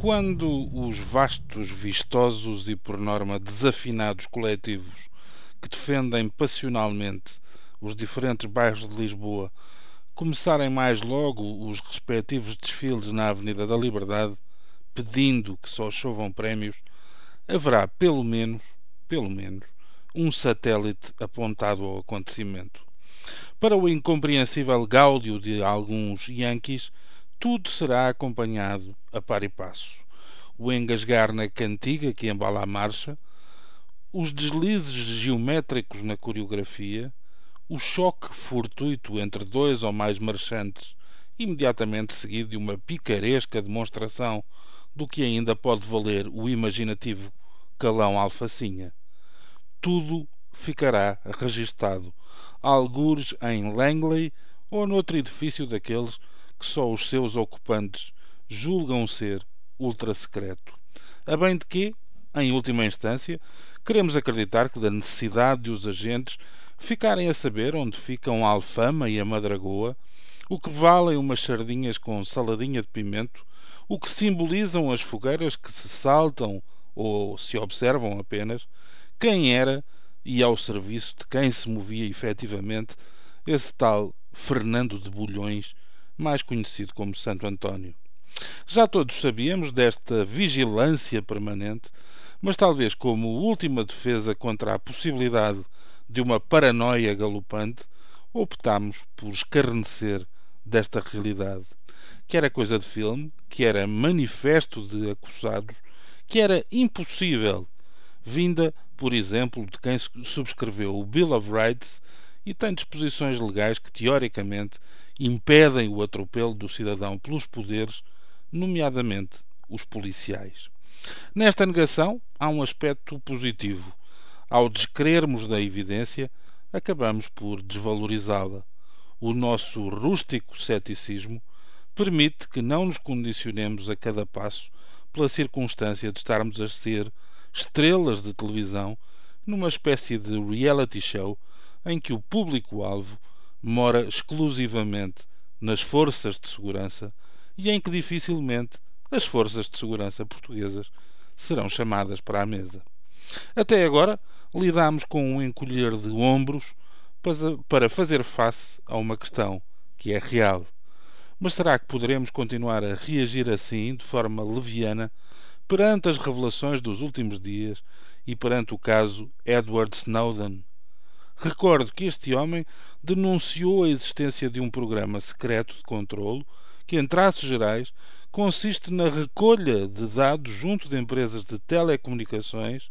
Quando os vastos, vistosos e, por norma, desafinados coletivos que defendem passionalmente os diferentes bairros de Lisboa começarem mais logo os respectivos desfiles na Avenida da Liberdade, pedindo que só chovam prémios, haverá pelo menos, pelo menos, um satélite apontado ao acontecimento. Para o incompreensível gáudio de alguns yankees, tudo será acompanhado a par e passo. O engasgar na cantiga que embala a marcha, os deslizes geométricos na coreografia, o choque fortuito entre dois ou mais marchantes, imediatamente seguido de uma picaresca demonstração do que ainda pode valer o imaginativo calão alfacinha. Tudo ficará registado, algures em Langley ou noutro edifício daqueles que só os seus ocupantes julgam ser ultra-secreto. A bem de que, em última instância, queremos acreditar que da necessidade de os agentes ficarem a saber onde ficam a alfama e a madragoa, o que valem umas sardinhas com saladinha de pimento, o que simbolizam as fogueiras que se saltam ou se observam apenas, quem era e ao serviço de quem se movia efetivamente esse tal Fernando de Bulhões mais conhecido como Santo António. Já todos sabíamos desta vigilância permanente, mas talvez como última defesa contra a possibilidade de uma paranoia galopante, optámos por escarnecer desta realidade, que era coisa de filme, que era manifesto de acusados, que era impossível, vinda, por exemplo, de quem subscreveu o Bill of Rights e tem disposições legais que, teoricamente, impedem o atropelo do cidadão pelos poderes, nomeadamente os policiais. Nesta negação há um aspecto positivo. Ao descrermos da evidência, acabamos por desvalorizá-la. O nosso rústico ceticismo permite que não nos condicionemos a cada passo pela circunstância de estarmos a ser estrelas de televisão numa espécie de reality show em que o público-alvo mora exclusivamente nas forças de segurança e em que dificilmente as forças de segurança portuguesas serão chamadas para a mesa. Até agora, lidamos com um encolher de ombros para fazer face a uma questão que é real. Mas será que poderemos continuar a reagir assim, de forma leviana, perante as revelações dos últimos dias e perante o caso Edward Snowden? Recordo que este homem denunciou a existência de um programa secreto de controlo que, em traços gerais, consiste na recolha de dados junto de empresas de telecomunicações,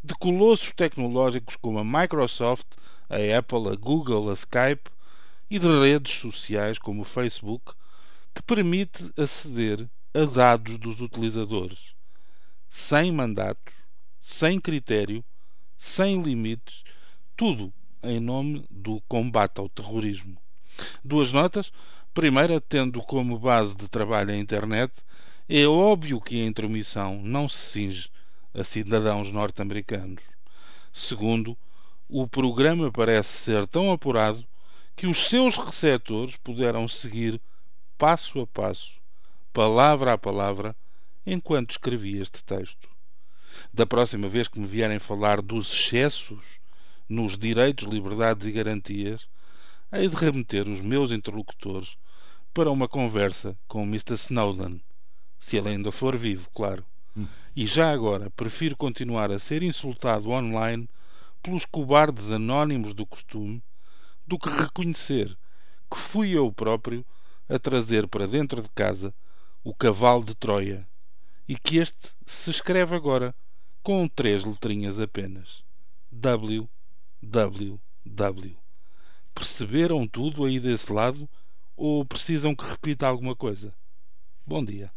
de colossos tecnológicos como a Microsoft, a Apple, a Google, a Skype e de redes sociais como o Facebook, que permite aceder a dados dos utilizadores, sem mandatos, sem critério, sem limites, tudo em nome do combate ao terrorismo. Duas notas. Primeira, tendo como base de trabalho a internet, é óbvio que a intromissão não se cinge a cidadãos norte-americanos. Segundo, o programa parece ser tão apurado que os seus receptores puderam seguir passo a passo, palavra a palavra, enquanto escrevia este texto. Da próxima vez que me vierem falar dos excessos nos direitos, liberdades e garantias, hei de remeter os meus interlocutores para uma conversa com Mr. Snowden, se ele ainda for vivo, claro. Hum. E já agora prefiro continuar a ser insultado online pelos cobardes anónimos do costume do que reconhecer que fui eu próprio a trazer para dentro de casa o cavalo de Troia e que este se escreve agora com três letrinhas apenas. W www. Perceberam tudo aí desse lado ou precisam que repita alguma coisa? Bom dia.